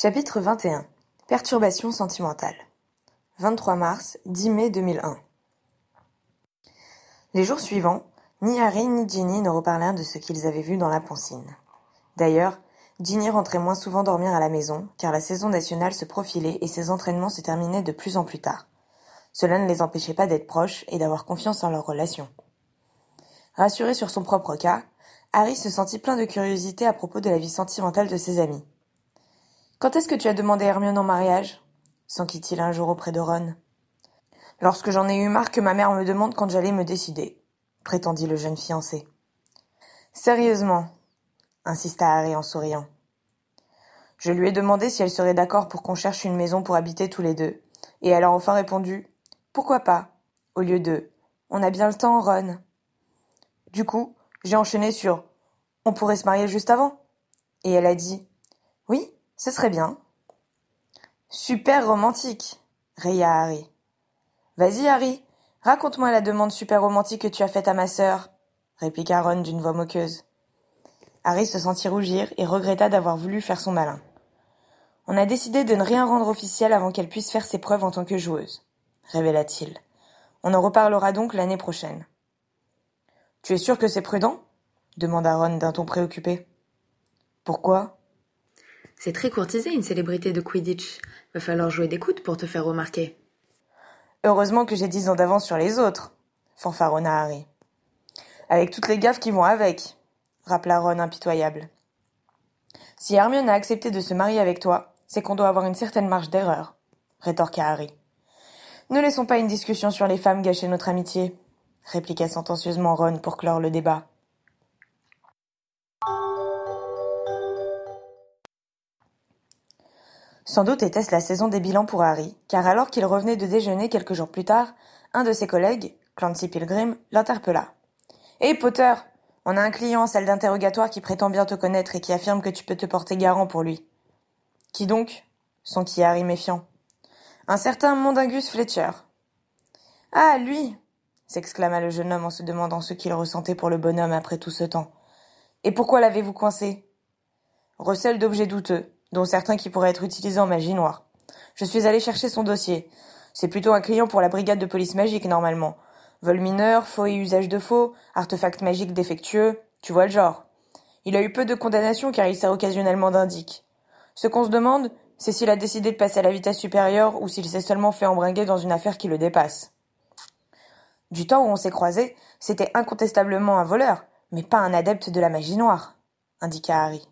Chapitre 21 Perturbation sentimentale 23 mars 10 mai 2001 Les jours suivants, ni Harry ni Ginny ne reparlèrent de ce qu'ils avaient vu dans la pancine. D'ailleurs, Ginny rentrait moins souvent dormir à la maison, car la saison nationale se profilait et ses entraînements se terminaient de plus en plus tard. Cela ne les empêchait pas d'être proches et d'avoir confiance en leur relation. Rassuré sur son propre cas, Harry se sentit plein de curiosité à propos de la vie sentimentale de ses amis. Quand est-ce que tu as demandé Hermione en mariage? s'enquit-il un jour auprès de Ron. Lorsque j'en ai eu marre que ma mère me demande quand j'allais me décider, prétendit le jeune fiancé. Sérieusement, insista Harry en souriant. Je lui ai demandé si elle serait d'accord pour qu'on cherche une maison pour habiter tous les deux, et elle a enfin répondu Pourquoi pas? Au lieu de On a bien le temps, Ron. Du coup, j'ai enchaîné sur On pourrait se marier juste avant. Et elle a dit Oui, ce serait bien. Super romantique, raya Harry. Vas-y, Harry, raconte-moi la demande super romantique que tu as faite à ma sœur, répliqua Ron d'une voix moqueuse. Harry se sentit rougir et regretta d'avoir voulu faire son malin. On a décidé de ne rien rendre officiel avant qu'elle puisse faire ses preuves en tant que joueuse, révéla-t-il. On en reparlera donc l'année prochaine. Tu es sûr que c'est prudent? demanda Ron d'un ton préoccupé. Pourquoi? C'est très courtisé une célébrité de Quidditch. Va falloir jouer des coudes pour te faire remarquer. Heureusement que j'ai dix ans d'avance sur les autres, fanfaronna Harry. Avec toutes les gaffes qui vont avec, rappela Ron impitoyable. Si Hermione a accepté de se marier avec toi, c'est qu'on doit avoir une certaine marge d'erreur, rétorqua Harry. Ne laissons pas une discussion sur les femmes gâcher notre amitié, répliqua sentencieusement Ron pour clore le débat. Sans doute était-ce la saison des bilans pour Harry, car alors qu'il revenait de déjeuner quelques jours plus tard, un de ses collègues, Clancy Pilgrim, l'interpella. Hé Potter, on a un client en salle d'interrogatoire qui prétend bien te connaître et qui affirme que tu peux te porter garant pour lui. Qui donc? s'enquit Harry méfiant. Un certain Mondingus Fletcher. Ah, lui s'exclama le jeune homme en se demandant ce qu'il ressentait pour le bonhomme après tout ce temps. Et pourquoi l'avez-vous coincé Recel d'objets douteux, dont certains qui pourraient être utilisés en magie noire. Je suis allé chercher son dossier. C'est plutôt un client pour la brigade de police magique, normalement. Vol mineur, faux et usage de faux, artefact magique défectueux, tu vois le genre. Il a eu peu de condamnations car il sert occasionnellement d'indique. Ce qu'on se demande, c'est s'il a décidé de passer à la vitesse supérieure ou s'il s'est seulement fait embringuer dans une affaire qui le dépasse. Du temps où on s'est croisés, c'était incontestablement un voleur, mais pas un adepte de la magie noire, indiqua Harry.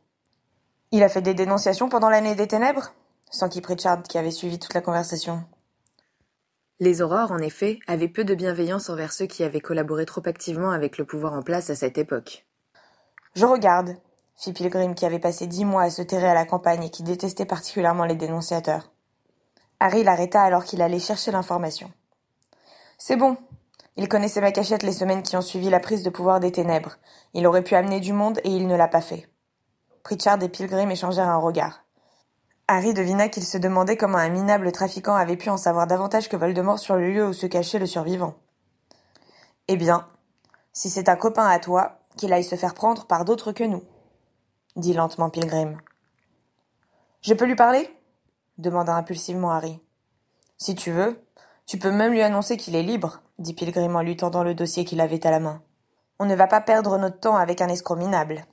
Il a fait des dénonciations pendant l'année des ténèbres s'enquit Pritchard qui avait suivi toute la conversation. Les aurores, en effet, avaient peu de bienveillance envers ceux qui avaient collaboré trop activement avec le pouvoir en place à cette époque. Je regarde, fit Pilgrim qui avait passé dix mois à se terrer à la campagne et qui détestait particulièrement les dénonciateurs. Harry l'arrêta alors qu'il allait chercher l'information. C'est bon. Il connaissait ma cachette les semaines qui ont suivi la prise de pouvoir des ténèbres. Il aurait pu amener du monde et il ne l'a pas fait. Pritchard et Pilgrim échangèrent un regard. Harry devina qu'il se demandait comment un minable trafiquant avait pu en savoir davantage que Voldemort sur le lieu où se cachait le survivant. Eh bien, si c'est un copain à toi, qu'il aille se faire prendre par d'autres que nous, dit lentement Pilgrim. Je peux lui parler? demanda impulsivement Harry. Si tu veux, tu peux même lui annoncer qu'il est libre, dit Pilgrim en lui tendant le dossier qu'il avait à la main. On ne va pas perdre notre temps avec un escroc minable.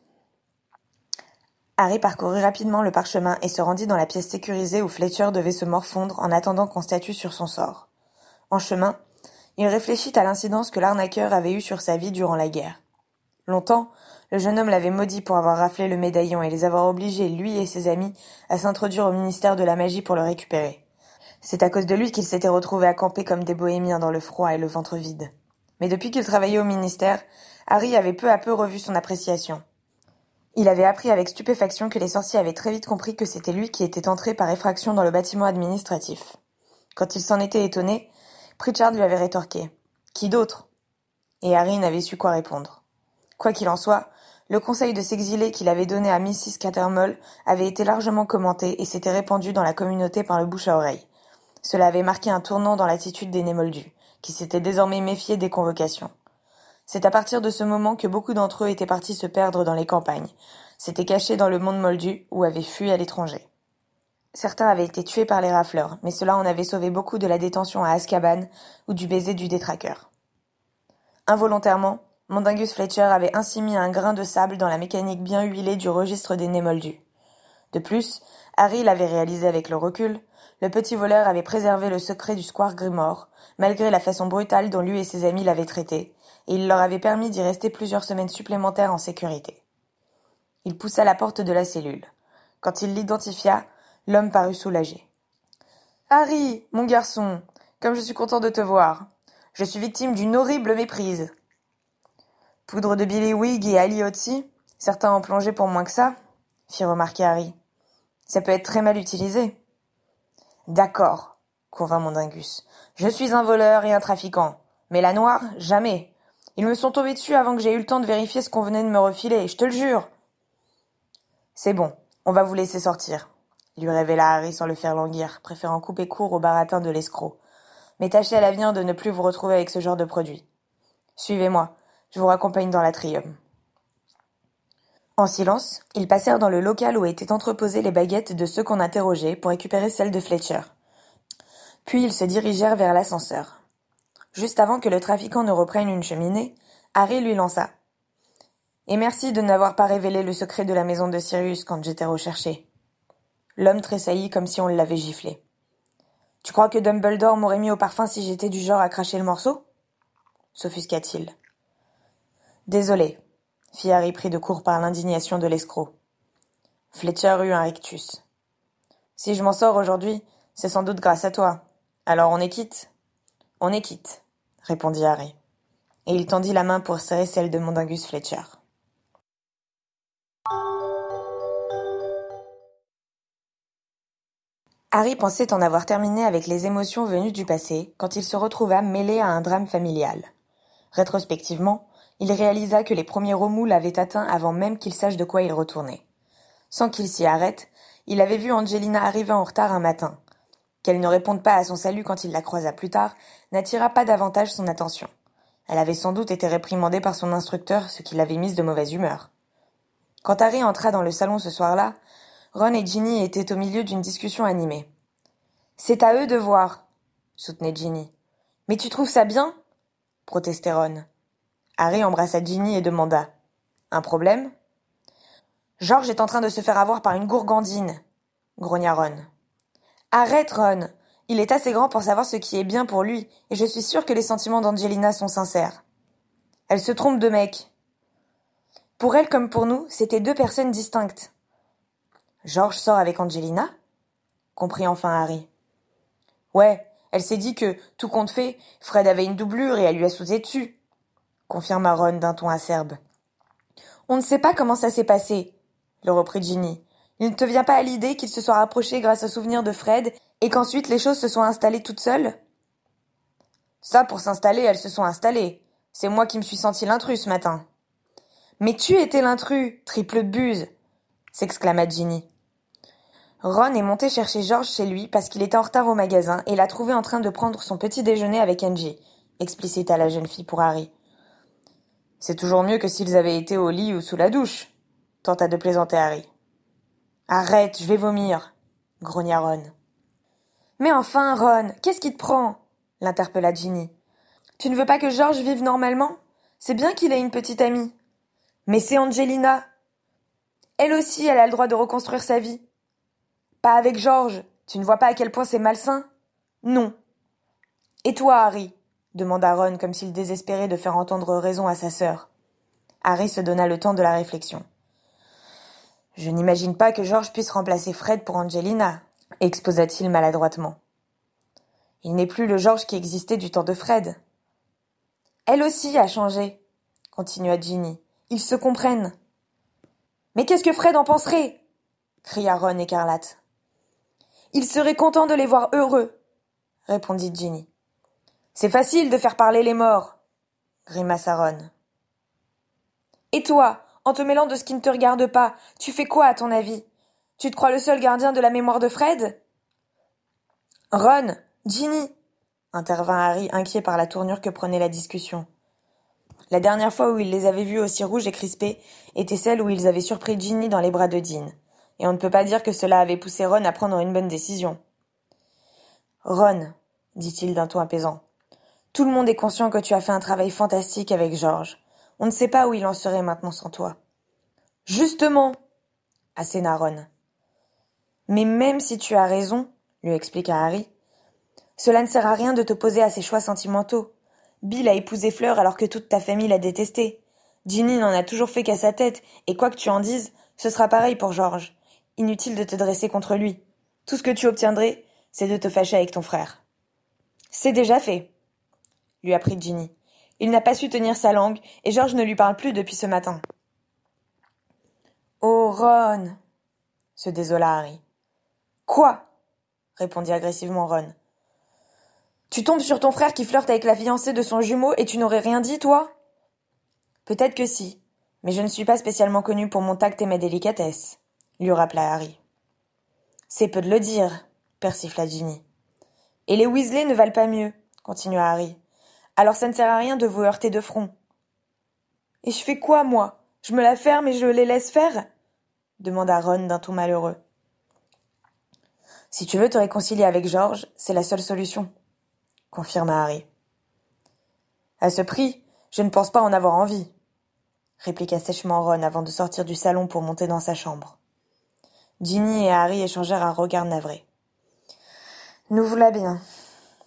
Harry parcourut rapidement le parchemin et se rendit dans la pièce sécurisée où Fletcher devait se morfondre en attendant qu'on statue sur son sort. En chemin, il réfléchit à l'incidence que l'arnaqueur avait eue sur sa vie durant la guerre. Longtemps, le jeune homme l'avait maudit pour avoir raflé le médaillon et les avoir obligés, lui et ses amis, à s'introduire au ministère de la magie pour le récupérer. C'est à cause de lui qu'ils s'étaient retrouvés à camper comme des bohémiens dans le froid et le ventre vide. Mais depuis qu'il travaillait au ministère, Harry avait peu à peu revu son appréciation. Il avait appris avec stupéfaction que les sorciers avaient très vite compris que c'était lui qui était entré par effraction dans le bâtiment administratif. Quand il s'en était étonné, Pritchard lui avait rétorqué. Qui d'autre? Et Harry n'avait su quoi répondre. Quoi qu'il en soit, le conseil de s'exiler qu'il avait donné à Mrs. Cattermole avait été largement commenté et s'était répandu dans la communauté par le bouche à oreille. Cela avait marqué un tournant dans l'attitude des Némoldus, qui s'étaient désormais méfiés des convocations. C'est à partir de ce moment que beaucoup d'entre eux étaient partis se perdre dans les campagnes, s'étaient cachés dans le monde moldu ou avaient fui à l'étranger. Certains avaient été tués par les rafleurs, mais cela en avait sauvé beaucoup de la détention à Azkaban ou du baiser du détraqueur. Involontairement, Mondingus Fletcher avait ainsi mis un grain de sable dans la mécanique bien huilée du registre des nez moldus. De plus, Harry l'avait réalisé avec le recul, le petit voleur avait préservé le secret du square Grimore, malgré la façon brutale dont lui et ses amis l'avaient traité, et il leur avait permis d'y rester plusieurs semaines supplémentaires en sécurité. Il poussa la porte de la cellule. Quand il l'identifia, l'homme parut soulagé. Harry, mon garçon, comme je suis content de te voir. Je suis victime d'une horrible méprise. Poudre de Billy Wig et Ali Otzi Certains en plongé pour moins que ça, fit remarquer Harry. Ça peut être très mal utilisé. D'accord, convint Mondingus. Je suis un voleur et un trafiquant. Mais la noire, jamais. Ils me sont tombés dessus avant que j'aie eu le temps de vérifier ce qu'on venait de me refiler, je te le jure. C'est bon, on va vous laisser sortir, lui révéla Harry sans le faire languir, préférant couper court au baratin de l'escroc. Mais tâchez à l'avenir de ne plus vous retrouver avec ce genre de produit. Suivez-moi, je vous raccompagne dans l'atrium. En silence, ils passèrent dans le local où étaient entreposées les baguettes de ceux qu'on interrogeait pour récupérer celles de Fletcher. Puis ils se dirigèrent vers l'ascenseur. Juste avant que le trafiquant ne reprenne une cheminée, Harry lui lança. Et merci de n'avoir pas révélé le secret de la maison de Sirius quand j'étais recherché. L'homme tressaillit comme si on l'avait giflé. Tu crois que Dumbledore m'aurait mis au parfum si j'étais du genre à cracher le morceau? S'offusqua-t-il. Désolé, fit Harry pris de court par l'indignation de l'escroc. Fletcher eut un rictus. Si je m'en sors aujourd'hui, c'est sans doute grâce à toi. Alors on est quitte On est quitte, répondit Harry. Et il tendit la main pour serrer celle de Mondingus Fletcher. Harry pensait en avoir terminé avec les émotions venues du passé quand il se retrouva mêlé à un drame familial. Rétrospectivement, il réalisa que les premiers remous l'avaient atteint avant même qu'il sache de quoi il retournait. Sans qu'il s'y arrête, il avait vu Angelina arriver en retard un matin. Qu'elle ne réponde pas à son salut quand il la croisa plus tard n'attira pas davantage son attention. Elle avait sans doute été réprimandée par son instructeur, ce qui l'avait mise de mauvaise humeur. Quand Harry entra dans le salon ce soir-là, Ron et Ginny étaient au milieu d'une discussion animée. C'est à eux de voir, soutenait Ginny. Mais tu trouves ça bien? protestait Ron. Harry embrassa Ginny et demanda Un problème George est en train de se faire avoir par une gourgandine, grogna Ron. Arrête, Ron Il est assez grand pour savoir ce qui est bien pour lui, et je suis sûre que les sentiments d'Angelina sont sincères. Elle se trompe de mec. Pour elle comme pour nous, c'était deux personnes distinctes. George sort avec Angelina? Comprit enfin Harry. Ouais, elle s'est dit que, tout compte fait, Fred avait une doublure et elle lui a sauté dessus confirma Ron d'un ton acerbe. On ne sait pas comment ça s'est passé, le reprit Ginny. Il ne te vient pas à l'idée qu'il se soit rapproché grâce au souvenir de Fred et qu'ensuite les choses se sont installées toutes seules? Ça, pour s'installer, elles se sont installées. C'est moi qui me suis senti l'intrus ce matin. Mais tu étais l'intrus, triple buse s'exclama Ginny. Ron est monté chercher George chez lui parce qu'il était en retard au magasin et l'a trouvé en train de prendre son petit déjeuner avec Angie, explicita la jeune fille pour Harry. C'est toujours mieux que s'ils avaient été au lit ou sous la douche, tenta de plaisanter Harry. Arrête, je vais vomir, grogna Ron. Mais enfin, Ron, qu'est-ce qui te prend? l'interpella Ginny. Tu ne veux pas que George vive normalement? C'est bien qu'il ait une petite amie. Mais c'est Angelina. Elle aussi, elle a le droit de reconstruire sa vie. Pas avec George. Tu ne vois pas à quel point c'est malsain? Non. Et toi, Harry? demanda Ron comme s'il désespérait de faire entendre raison à sa sœur. Harry se donna le temps de la réflexion. Je n'imagine pas que George puisse remplacer Fred pour Angelina, exposa-t-il maladroitement. Il n'est plus le George qui existait du temps de Fred. Elle aussi a changé, continua Ginny. Ils se comprennent. Mais qu'est-ce que Fred en penserait? cria Ron écarlate. Il serait content de les voir heureux, répondit Ginny. C'est facile de faire parler les morts, grimaça Ron. Et toi, en te mêlant de ce qui ne te regarde pas, tu fais quoi à ton avis? Tu te crois le seul gardien de la mémoire de Fred? Ron, Ginny, intervint Harry, inquiet par la tournure que prenait la discussion. La dernière fois où il les avait vus aussi rouges et crispés était celle où ils avaient surpris Ginny dans les bras de Dean. et on ne peut pas dire que cela avait poussé Ron à prendre une bonne décision. Ron, dit-il d'un ton apaisant, tout le monde est conscient que tu as fait un travail fantastique avec George. On ne sait pas où il en serait maintenant sans toi. Justement, asséna Ron. Mais même si tu as raison, lui expliqua Harry, cela ne sert à rien de t'opposer à ses choix sentimentaux. Bill a épousé Fleur alors que toute ta famille l'a détesté. Ginny n'en a toujours fait qu'à sa tête, et quoi que tu en dises, ce sera pareil pour George. Inutile de te dresser contre lui. Tout ce que tu obtiendrais, c'est de te fâcher avec ton frère. C'est déjà fait, lui apprit Ginny. Il n'a pas su tenir sa langue, et George ne lui parle plus depuis ce matin. Oh, Ron se désola Harry. Quoi? répondit agressivement Ron. Tu tombes sur ton frère qui flirte avec la fiancée de son jumeau et tu n'aurais rien dit, toi? Peut-être que si, mais je ne suis pas spécialement connu pour mon tact et mes délicatesses, lui rappela Harry. C'est peu de le dire, persifla Ginny. Et les Weasley ne valent pas mieux, continua Harry. Alors ça ne sert à rien de vous heurter de front. Et je fais quoi, moi? Je me la ferme et je les laisse faire? demanda Ron d'un ton malheureux. Si tu veux te réconcilier avec George, c'est la seule solution, confirma Harry. À ce prix, je ne pense pas en avoir envie, répliqua sèchement Ron avant de sortir du salon pour monter dans sa chambre. Ginny et Harry échangèrent un regard navré. Nous voilà bien,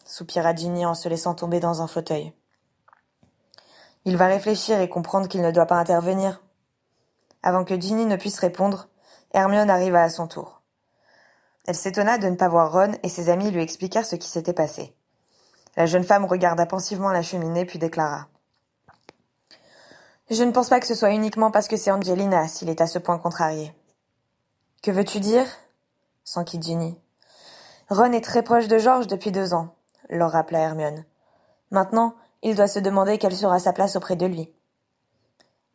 soupira Ginny en se laissant tomber dans un fauteuil. Il va réfléchir et comprendre qu'il ne doit pas intervenir. Avant que Ginny ne puisse répondre, Hermione arriva à son tour. Elle s'étonna de ne pas voir Ron et ses amis lui expliquèrent ce qui s'était passé. La jeune femme regarda pensivement la cheminée puis déclara. Je ne pense pas que ce soit uniquement parce que c'est Angelina s'il est à ce point contrarié. Que veux-tu dire? s'enquit Ginny. Ron est très proche de George depuis deux ans, leur rappela Hermione. Maintenant, il doit se demander quelle sera sa place auprès de lui.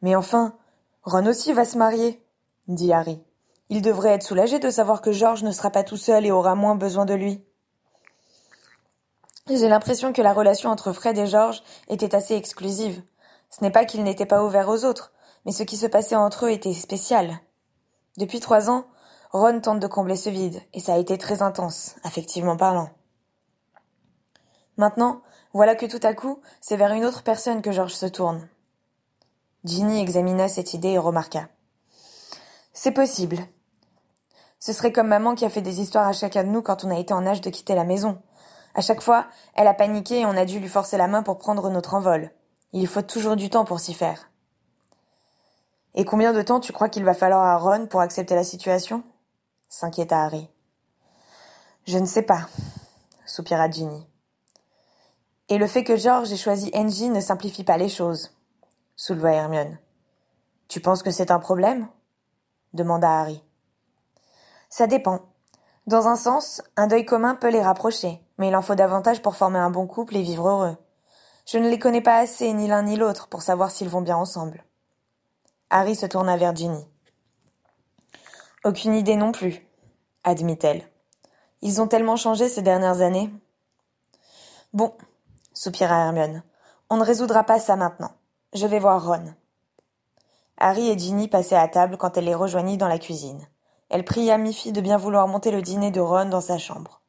Mais enfin, Ron aussi va se marier, dit Harry. Il devrait être soulagé de savoir que George ne sera pas tout seul et aura moins besoin de lui. J'ai l'impression que la relation entre Fred et George était assez exclusive. Ce n'est pas qu'ils n'étaient pas ouverts aux autres, mais ce qui se passait entre eux était spécial. Depuis trois ans, Ron tente de combler ce vide, et ça a été très intense, affectivement parlant. Maintenant, voilà que tout à coup, c'est vers une autre personne que George se tourne. Ginny examina cette idée et remarqua. C'est possible. Ce serait comme maman qui a fait des histoires à chacun de nous quand on a été en âge de quitter la maison. À chaque fois, elle a paniqué et on a dû lui forcer la main pour prendre notre envol. Il faut toujours du temps pour s'y faire. Et combien de temps tu crois qu'il va falloir à Ron pour accepter la situation? s'inquiéta Harry. Je ne sais pas, soupira Ginny. Et le fait que George ait choisi Angie ne simplifie pas les choses, souleva Hermione. Tu penses que c'est un problème? demanda Harry. Ça dépend. Dans un sens, un deuil commun peut les rapprocher, mais il en faut davantage pour former un bon couple et vivre heureux. Je ne les connais pas assez, ni l'un ni l'autre, pour savoir s'ils vont bien ensemble. Harry se tourna vers Ginny. Aucune idée non plus, admit-elle. Ils ont tellement changé ces dernières années. Bon, soupira Hermione. On ne résoudra pas ça maintenant. Je vais voir Ron. Harry et Ginny passaient à table quand elle les rejoignit dans la cuisine. Elle pria Miffy de bien vouloir monter le dîner de Ron dans sa chambre.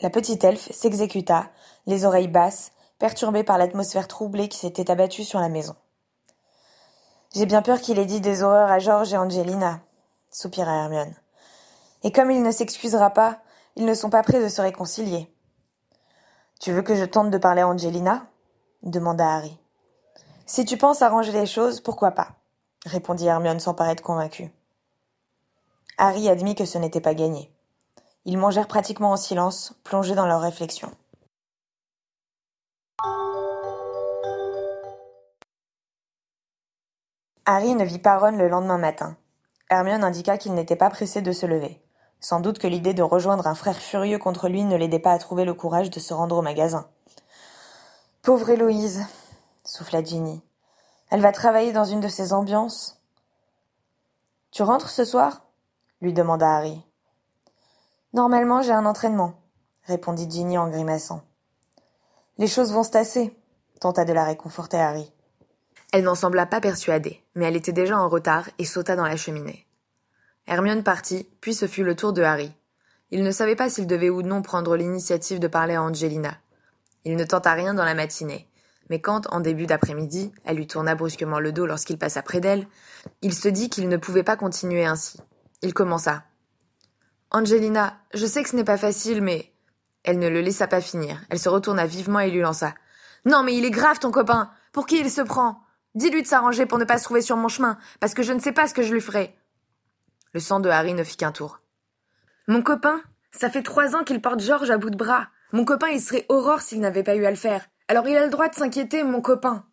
La petite elfe s'exécuta, les oreilles basses, perturbée par l'atmosphère troublée qui s'était abattue sur la maison. J'ai bien peur qu'il ait dit des horreurs à George et Angelina, soupira Hermione. Et comme il ne s'excusera pas, ils ne sont pas prêts de se réconcilier. Tu veux que je tente de parler à Angelina? demanda Harry. Si tu penses arranger les choses, pourquoi pas? répondit Hermione sans paraître convaincue. Harry admit que ce n'était pas gagné. Ils mangèrent pratiquement en silence, plongés dans leurs réflexions. Harry ne vit pas Ron le lendemain matin. Hermione indiqua qu'il n'était pas pressé de se lever. Sans doute que l'idée de rejoindre un frère furieux contre lui ne l'aidait pas à trouver le courage de se rendre au magasin. Pauvre Héloïse, souffla Ginny. Elle va travailler dans une de ces ambiances. Tu rentres ce soir? lui demanda Harry. Normalement, j'ai un entraînement, répondit Ginny en grimaçant. Les choses vont se tasser, tenta de la réconforter Harry. Elle n'en sembla pas persuadée, mais elle était déjà en retard et sauta dans la cheminée. Hermione partit, puis ce fut le tour de Harry. Il ne savait pas s'il devait ou non prendre l'initiative de parler à Angelina. Il ne tenta rien dans la matinée, mais quand, en début d'après-midi, elle lui tourna brusquement le dos lorsqu'il passa près d'elle, il se dit qu'il ne pouvait pas continuer ainsi. Il commença. Angelina, je sais que ce n'est pas facile, mais. Elle ne le laissa pas finir. Elle se retourna vivement et lui lança. Non, mais il est grave, ton copain. Pour qui il se prend? Dis-lui de s'arranger pour ne pas se trouver sur mon chemin, parce que je ne sais pas ce que je lui ferai. Le sang de Harry ne fit qu'un tour. Mon copain? Ça fait trois ans qu'il porte George à bout de bras. Mon copain, il serait Aurore s'il n'avait pas eu à le faire. Alors il a le droit de s'inquiéter, mon copain.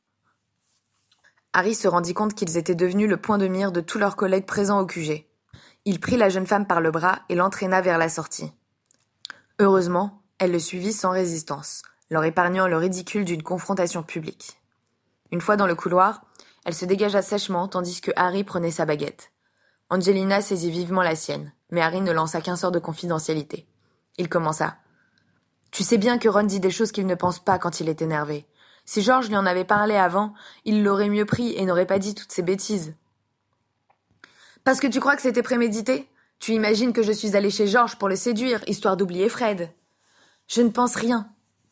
Harry se rendit compte qu'ils étaient devenus le point de mire de tous leurs collègues présents au QG. Il prit la jeune femme par le bras et l'entraîna vers la sortie. Heureusement, elle le suivit sans résistance, leur épargnant le ridicule d'une confrontation publique. Une fois dans le couloir, elle se dégagea sèchement tandis que Harry prenait sa baguette. Angelina saisit vivement la sienne, mais Harry ne lança qu'un sort de confidentialité. Il commença. Tu sais bien que Ron dit des choses qu'il ne pense pas quand il est énervé. Si George lui en avait parlé avant, il l'aurait mieux pris et n'aurait pas dit toutes ces bêtises. Parce que tu crois que c'était prémédité? Tu imagines que je suis allée chez George pour le séduire, histoire d'oublier Fred? Je ne pense rien,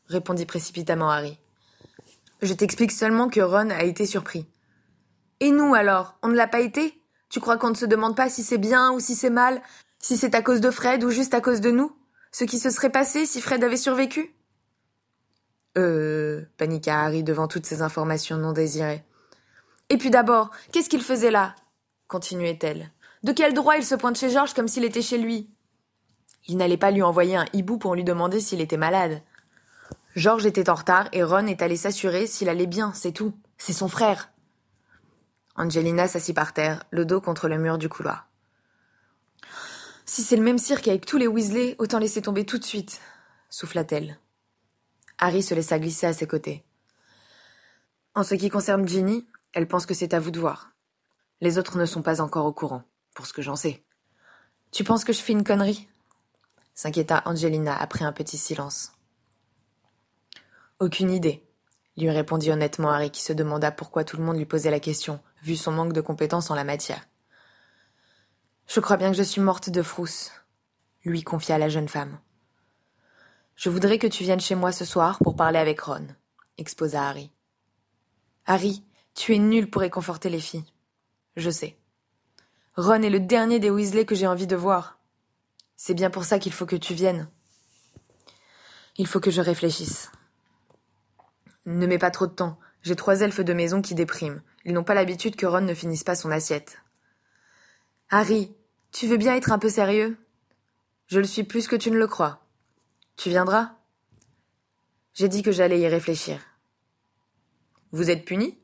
répondit précipitamment Harry. Je t'explique seulement que Ron a été surpris. Et nous alors, on ne l'a pas été? Tu crois qu'on ne se demande pas si c'est bien ou si c'est mal, si c'est à cause de Fred ou juste à cause de nous? Ce qui se serait passé si Fred avait survécu? Euh. paniqua Harry devant toutes ces informations non désirées. Et puis d'abord, qu'est-ce qu'il faisait là? continuait-elle. De quel droit il se pointe chez Georges comme s'il était chez lui? Il n'allait pas lui envoyer un hibou pour lui demander s'il était malade. Georges était en retard et Ron est allé s'assurer s'il allait bien, c'est tout. C'est son frère. Angelina s'assit par terre, le dos contre le mur du couloir. Si c'est le même cirque avec tous les Weasley, autant laisser tomber tout de suite, souffla-t-elle. Harry se laissa glisser à ses côtés. En ce qui concerne Ginny, elle pense que c'est à vous de voir. Les autres ne sont pas encore au courant, pour ce que j'en sais. Tu penses que je fais une connerie? s'inquiéta Angelina après un petit silence. Aucune idée, lui répondit honnêtement Harry qui se demanda pourquoi tout le monde lui posait la question, vu son manque de compétences en la matière. Je crois bien que je suis morte de frousse, lui confia la jeune femme. Je voudrais que tu viennes chez moi ce soir pour parler avec Ron, exposa Harry. Harry, tu es nul pour réconforter les filles. Je sais. Ron est le dernier des Weasley que j'ai envie de voir. C'est bien pour ça qu'il faut que tu viennes. Il faut que je réfléchisse. Ne mets pas trop de temps. J'ai trois elfes de maison qui dépriment. Ils n'ont pas l'habitude que Ron ne finisse pas son assiette. Harry, tu veux bien être un peu sérieux? Je le suis plus que tu ne le crois. Tu viendras? J'ai dit que j'allais y réfléchir. Vous êtes puni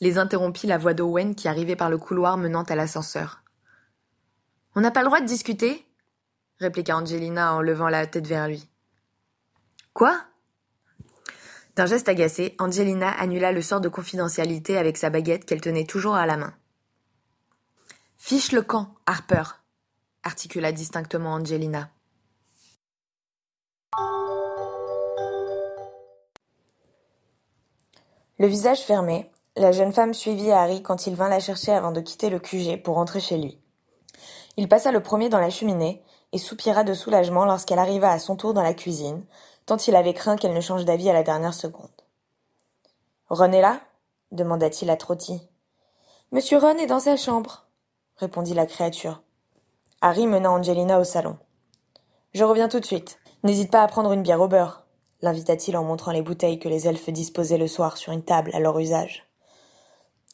les interrompit la voix d'Owen qui arrivait par le couloir menant à l'ascenseur. On n'a pas le droit de discuter? répliqua Angelina en levant la tête vers lui. Quoi? D'un geste agacé, Angelina annula le sort de confidentialité avec sa baguette qu'elle tenait toujours à la main. Fiche le camp, Harper, articula distinctement Angelina. Le visage fermé, la jeune femme suivit Harry quand il vint la chercher avant de quitter le QG pour rentrer chez lui. Il passa le premier dans la cheminée et soupira de soulagement lorsqu'elle arriva à son tour dans la cuisine, tant il avait craint qu'elle ne change d'avis à la dernière seconde. Ron est là? demanda-t-il à Trotty. Monsieur Ron est dans sa chambre, répondit la créature. Harry mena Angelina au salon. Je reviens tout de suite. N'hésite pas à prendre une bière au beurre, l'invita-t-il en montrant les bouteilles que les elfes disposaient le soir sur une table à leur usage.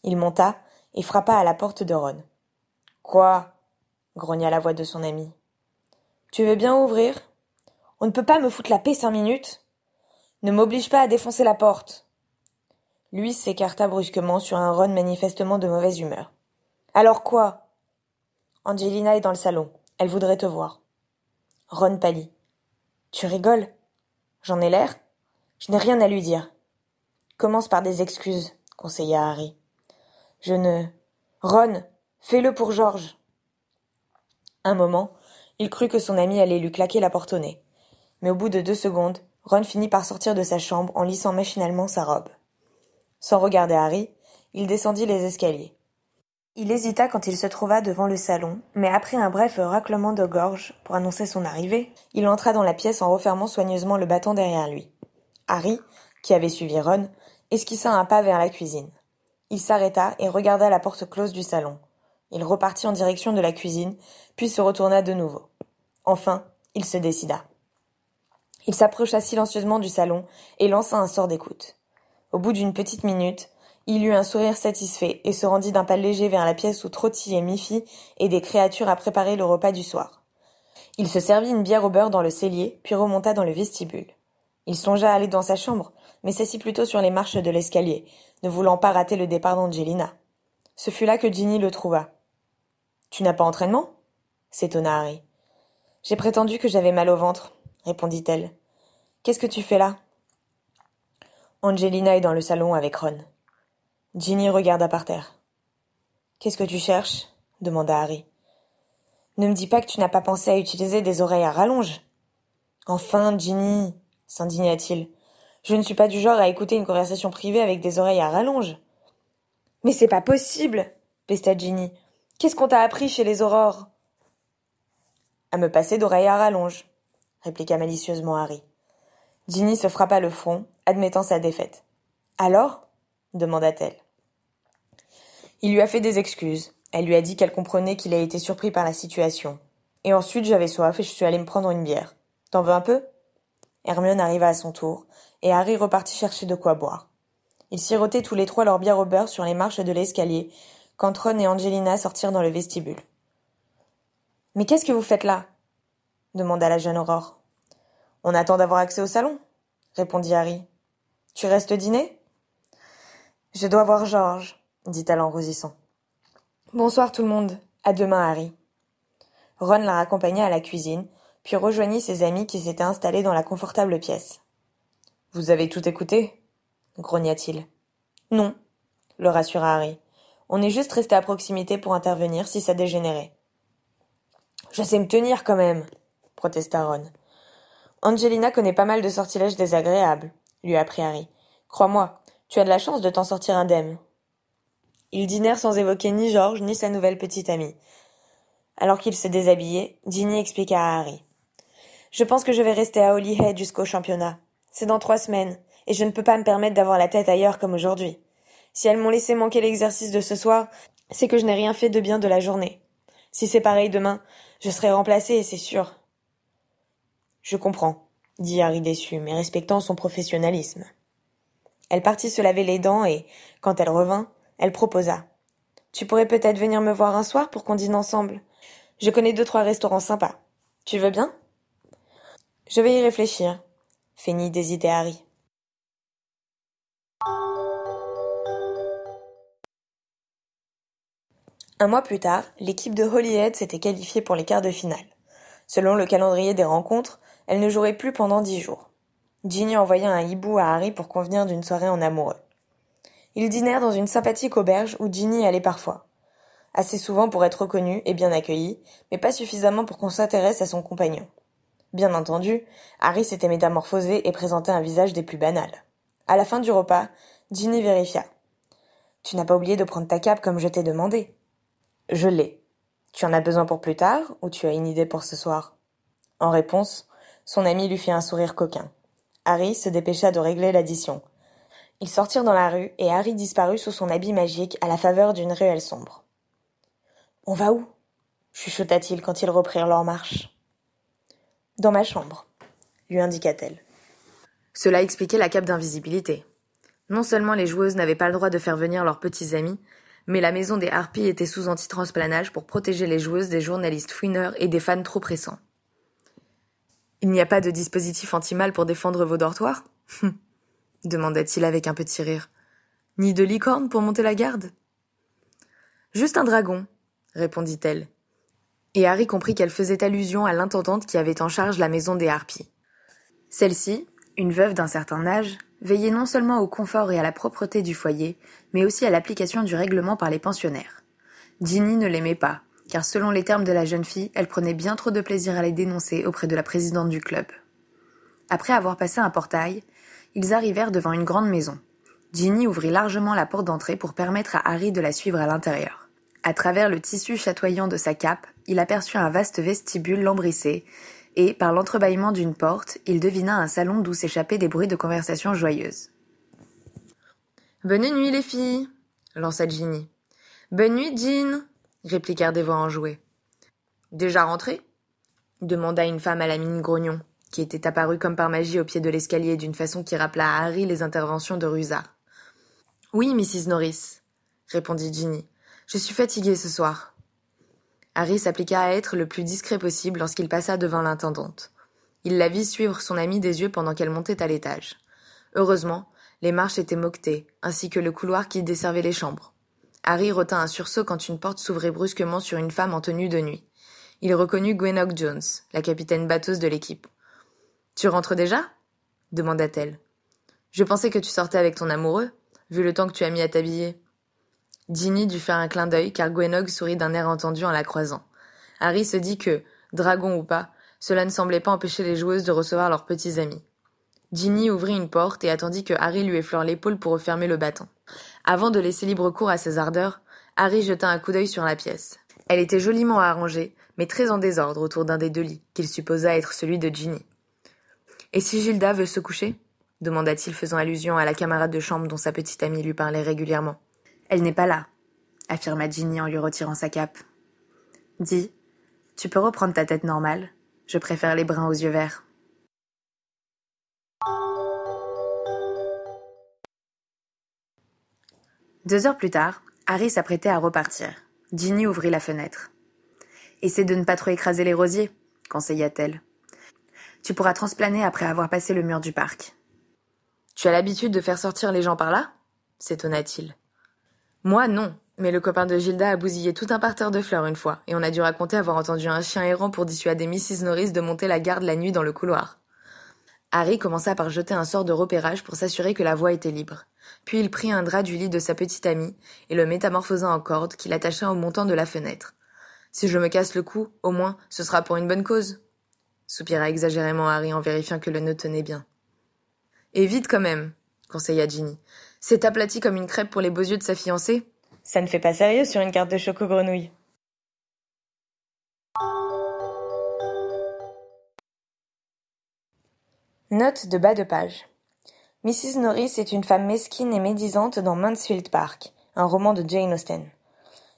Il monta et frappa à la porte de Ron. Quoi? grogna la voix de son ami. Tu veux bien ouvrir? On ne peut pas me foutre la paix cinq minutes Ne m'oblige pas à défoncer la porte. Lui s'écarta brusquement sur un Ron manifestement de mauvaise humeur. Alors quoi? Angelina est dans le salon. Elle voudrait te voir. Ron pâlit. Tu rigoles? J'en ai l'air Je n'ai rien à lui dire. Commence par des excuses, conseilla Harry. Je ne. Ron, fais-le pour Georges. Un moment, il crut que son ami allait lui claquer la porte au nez. Mais au bout de deux secondes, Ron finit par sortir de sa chambre en lissant machinalement sa robe. Sans regarder Harry, il descendit les escaliers. Il hésita quand il se trouva devant le salon, mais après un bref raclement de gorge pour annoncer son arrivée, il entra dans la pièce en refermant soigneusement le bâton derrière lui. Harry, qui avait suivi Ron, esquissa un pas vers la cuisine. Il s'arrêta et regarda la porte close du salon. Il repartit en direction de la cuisine, puis se retourna de nouveau. Enfin, il se décida. Il s'approcha silencieusement du salon et lança un sort d'écoute. Au bout d'une petite minute, il eut un sourire satisfait et se rendit d'un pas léger vers la pièce où Trotty et Miffy et des créatures à préparer le repas du soir. Il se servit une bière au beurre dans le cellier, puis remonta dans le vestibule. Il songea à aller dans sa chambre, mais s'assit plutôt sur les marches de l'escalier, ne voulant pas rater le départ d'Angelina. Ce fut là que Ginny le trouva. Tu n'as pas entraînement? s'étonna Harry. J'ai prétendu que j'avais mal au ventre, répondit-elle. Qu'est-ce que tu fais là? Angelina est dans le salon avec Ron. Ginny regarda par terre. Qu'est-ce que tu cherches? demanda Harry. Ne me dis pas que tu n'as pas pensé à utiliser des oreilles à rallonge. Enfin, Ginny, s'indigna-t-il. Je ne suis pas du genre à écouter une conversation privée avec des oreilles à rallonge. Mais c'est pas possible, pesta Ginny. Qu'est-ce qu'on t'a appris chez les aurores? À me passer d'oreilles à rallonge, répliqua malicieusement Harry. Ginny se frappa le front, admettant sa défaite. Alors? demanda-t-elle. Il lui a fait des excuses. Elle lui a dit qu'elle comprenait qu'il a été surpris par la situation. Et ensuite j'avais soif et je suis allée me prendre une bière. T'en veux un peu? Hermione arriva à son tour, et Harry repartit chercher de quoi boire. Ils sirotaient tous les trois leur bière au beurre sur les marches de l'escalier, quand Ron et Angelina sortirent dans le vestibule. Mais qu'est-ce que vous faites là? Demanda la jeune Aurore. On attend d'avoir accès au salon, répondit Harry. Tu restes dîner? Je dois voir Georges, dit-elle en rougissant. Bonsoir tout le monde. À demain, Harry. Ron la raccompagna à la cuisine, puis rejoignit ses amis qui s'étaient installés dans la confortable pièce. Vous avez tout écouté? grogna-t-il. Non, le rassura Harry. On est juste resté à proximité pour intervenir si ça dégénérait. Je sais me tenir quand même, protesta Ron. Angelina connaît pas mal de sortilèges désagréables, lui apprit Harry. Crois-moi, tu as de la chance de t'en sortir indemne. Ils dînèrent sans évoquer ni Georges ni sa nouvelle petite amie. Alors qu'ils se déshabillaient, Ginny expliqua à Harry. Je pense que je vais rester à Holyhead jusqu'au championnat. C'est dans trois semaines, et je ne peux pas me permettre d'avoir la tête ailleurs comme aujourd'hui. Si elles m'ont laissé manquer l'exercice de ce soir, c'est que je n'ai rien fait de bien de la journée. Si c'est pareil demain, je serai remplacée, c'est sûr. Je comprends, dit Harry déçu, mais respectant son professionnalisme. Elle partit se laver les dents et, quand elle revint, elle proposa. Tu pourrais peut-être venir me voir un soir pour qu'on dîne ensemble. Je connais deux trois restaurants sympas. Tu veux bien? Je vais y réfléchir, feignit d'hésiter Harry. Un mois plus tard, l'équipe de Holyhead s'était qualifiée pour les quarts de finale. Selon le calendrier des rencontres, elle ne jouerait plus pendant dix jours. Ginny envoya un hibou à Harry pour convenir d'une soirée en amoureux. Ils dînèrent dans une sympathique auberge où Ginny allait parfois. Assez souvent pour être reconnue et bien accueillie, mais pas suffisamment pour qu'on s'intéresse à son compagnon. Bien entendu, Harry s'était métamorphosé et présentait un visage des plus banals. À la fin du repas, Ginny vérifia. Tu n'as pas oublié de prendre ta cape comme je t'ai demandé. Je l'ai. Tu en as besoin pour plus tard ou tu as une idée pour ce soir? En réponse, son ami lui fit un sourire coquin. Harry se dépêcha de régler l'addition. Ils sortirent dans la rue et Harry disparut sous son habit magique à la faveur d'une ruelle sombre. On va où? chuchota-t-il quand ils reprirent leur marche. Dans ma chambre, lui indiqua-t-elle. Cela expliquait la cape d'invisibilité. Non seulement les joueuses n'avaient pas le droit de faire venir leurs petits amis, mais la maison des harpies était sous anti-transplanage pour protéger les joueuses des journalistes fouineurs et des fans trop pressants. Il n'y a pas de dispositif anti-mal pour défendre vos dortoirs demanda-t-il avec un petit rire. Ni de licorne pour monter la garde Juste un dragon, répondit-elle. Et Harry comprit qu'elle faisait allusion à l'intendante qui avait en charge la maison des harpies. Celle-ci, une veuve d'un certain âge, veillait non seulement au confort et à la propreté du foyer, mais aussi à l'application du règlement par les pensionnaires. Ginny ne l'aimait pas, car selon les termes de la jeune fille, elle prenait bien trop de plaisir à les dénoncer auprès de la présidente du club. Après avoir passé un portail, ils arrivèrent devant une grande maison. Ginny ouvrit largement la porte d'entrée pour permettre à Harry de la suivre à l'intérieur. À travers le tissu chatoyant de sa cape, il aperçut un vaste vestibule lambrissé, et, par l'entrebâillement d'une porte, il devina un salon d'où s'échappaient des bruits de conversation joyeuse. Bonne nuit, les filles, lança Ginny. Bonne nuit, Jean, répliquèrent des voix enjouées. Déjà rentrée? demanda une femme à la mine grognon, qui était apparue comme par magie au pied de l'escalier d'une façon qui rappela à Harry les interventions de Rusard. Oui, Mrs. Norris, répondit Ginny. Je suis fatiguée ce soir. Harry s'appliqua à être le plus discret possible lorsqu'il passa devant l'intendante. Il la vit suivre son amie des yeux pendant qu'elle montait à l'étage. Heureusement, les marches étaient moquetées, ainsi que le couloir qui desservait les chambres. Harry retint un sursaut quand une porte s'ouvrait brusquement sur une femme en tenue de nuit. Il reconnut Gwenog Jones, la capitaine batteuse de l'équipe. Tu rentres déjà? demanda-t-elle. Je pensais que tu sortais avec ton amoureux, vu le temps que tu as mis à t'habiller. Ginny dut faire un clin d'œil car Gwenog sourit d'un air entendu en la croisant. Harry se dit que, dragon ou pas, cela ne semblait pas empêcher les joueuses de recevoir leurs petits amis. Ginny ouvrit une porte et attendit que Harry lui effleure l'épaule pour refermer le bâton. Avant de laisser libre cours à ses ardeurs, Harry jeta un coup d'œil sur la pièce. Elle était joliment arrangée, mais très en désordre autour d'un des deux lits, qu'il supposa être celui de Ginny. Et si Gilda veut se coucher? demanda-t-il faisant allusion à la camarade de chambre dont sa petite amie lui parlait régulièrement. Elle n'est pas là, affirma Ginny en lui retirant sa cape. Dis, tu peux reprendre ta tête normale. Je préfère les bruns aux yeux verts. Deux heures plus tard, Harry s'apprêtait à repartir. Ginny ouvrit la fenêtre. Essaie de ne pas trop écraser les rosiers, conseilla-t-elle. Tu pourras transplaner après avoir passé le mur du parc. Tu as l'habitude de faire sortir les gens par là? s'étonna-t-il. Moi, non. Mais le copain de Gilda a bousillé tout un parterre de fleurs une fois, et on a dû raconter avoir entendu un chien errant pour dissuader Mrs. Norris de monter la garde la nuit dans le couloir. Harry commença par jeter un sort de repérage pour s'assurer que la voie était libre. Puis il prit un drap du lit de sa petite amie et le métamorphosa en corde qu'il attacha au montant de la fenêtre. Si je me casse le cou, au moins, ce sera pour une bonne cause. Soupira exagérément Harry en vérifiant que le nœud tenait bien. Et vite quand même, conseilla Ginny. C'est aplati comme une crêpe pour les beaux yeux de sa fiancée Ça ne fait pas sérieux sur une carte de choco grenouille. Note de bas de page. Mrs. Norris est une femme mesquine et médisante dans Mansfield Park, un roman de Jane Austen.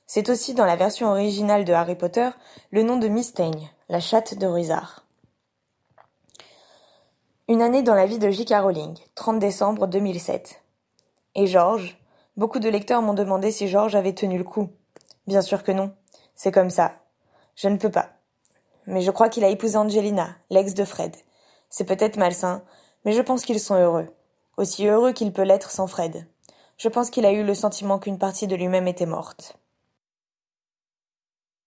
C'est aussi dans la version originale de Harry Potter le nom de Miss Teigne, la chatte de Ruizard. Une année dans la vie de J.K. Rowling, 30 décembre 2007. Et Georges Beaucoup de lecteurs m'ont demandé si Georges avait tenu le coup. Bien sûr que non. C'est comme ça. Je ne peux pas. Mais je crois qu'il a épousé Angelina, l'ex de Fred. C'est peut-être malsain, mais je pense qu'ils sont heureux. Aussi heureux qu'il peut l'être sans Fred. Je pense qu'il a eu le sentiment qu'une partie de lui-même était morte.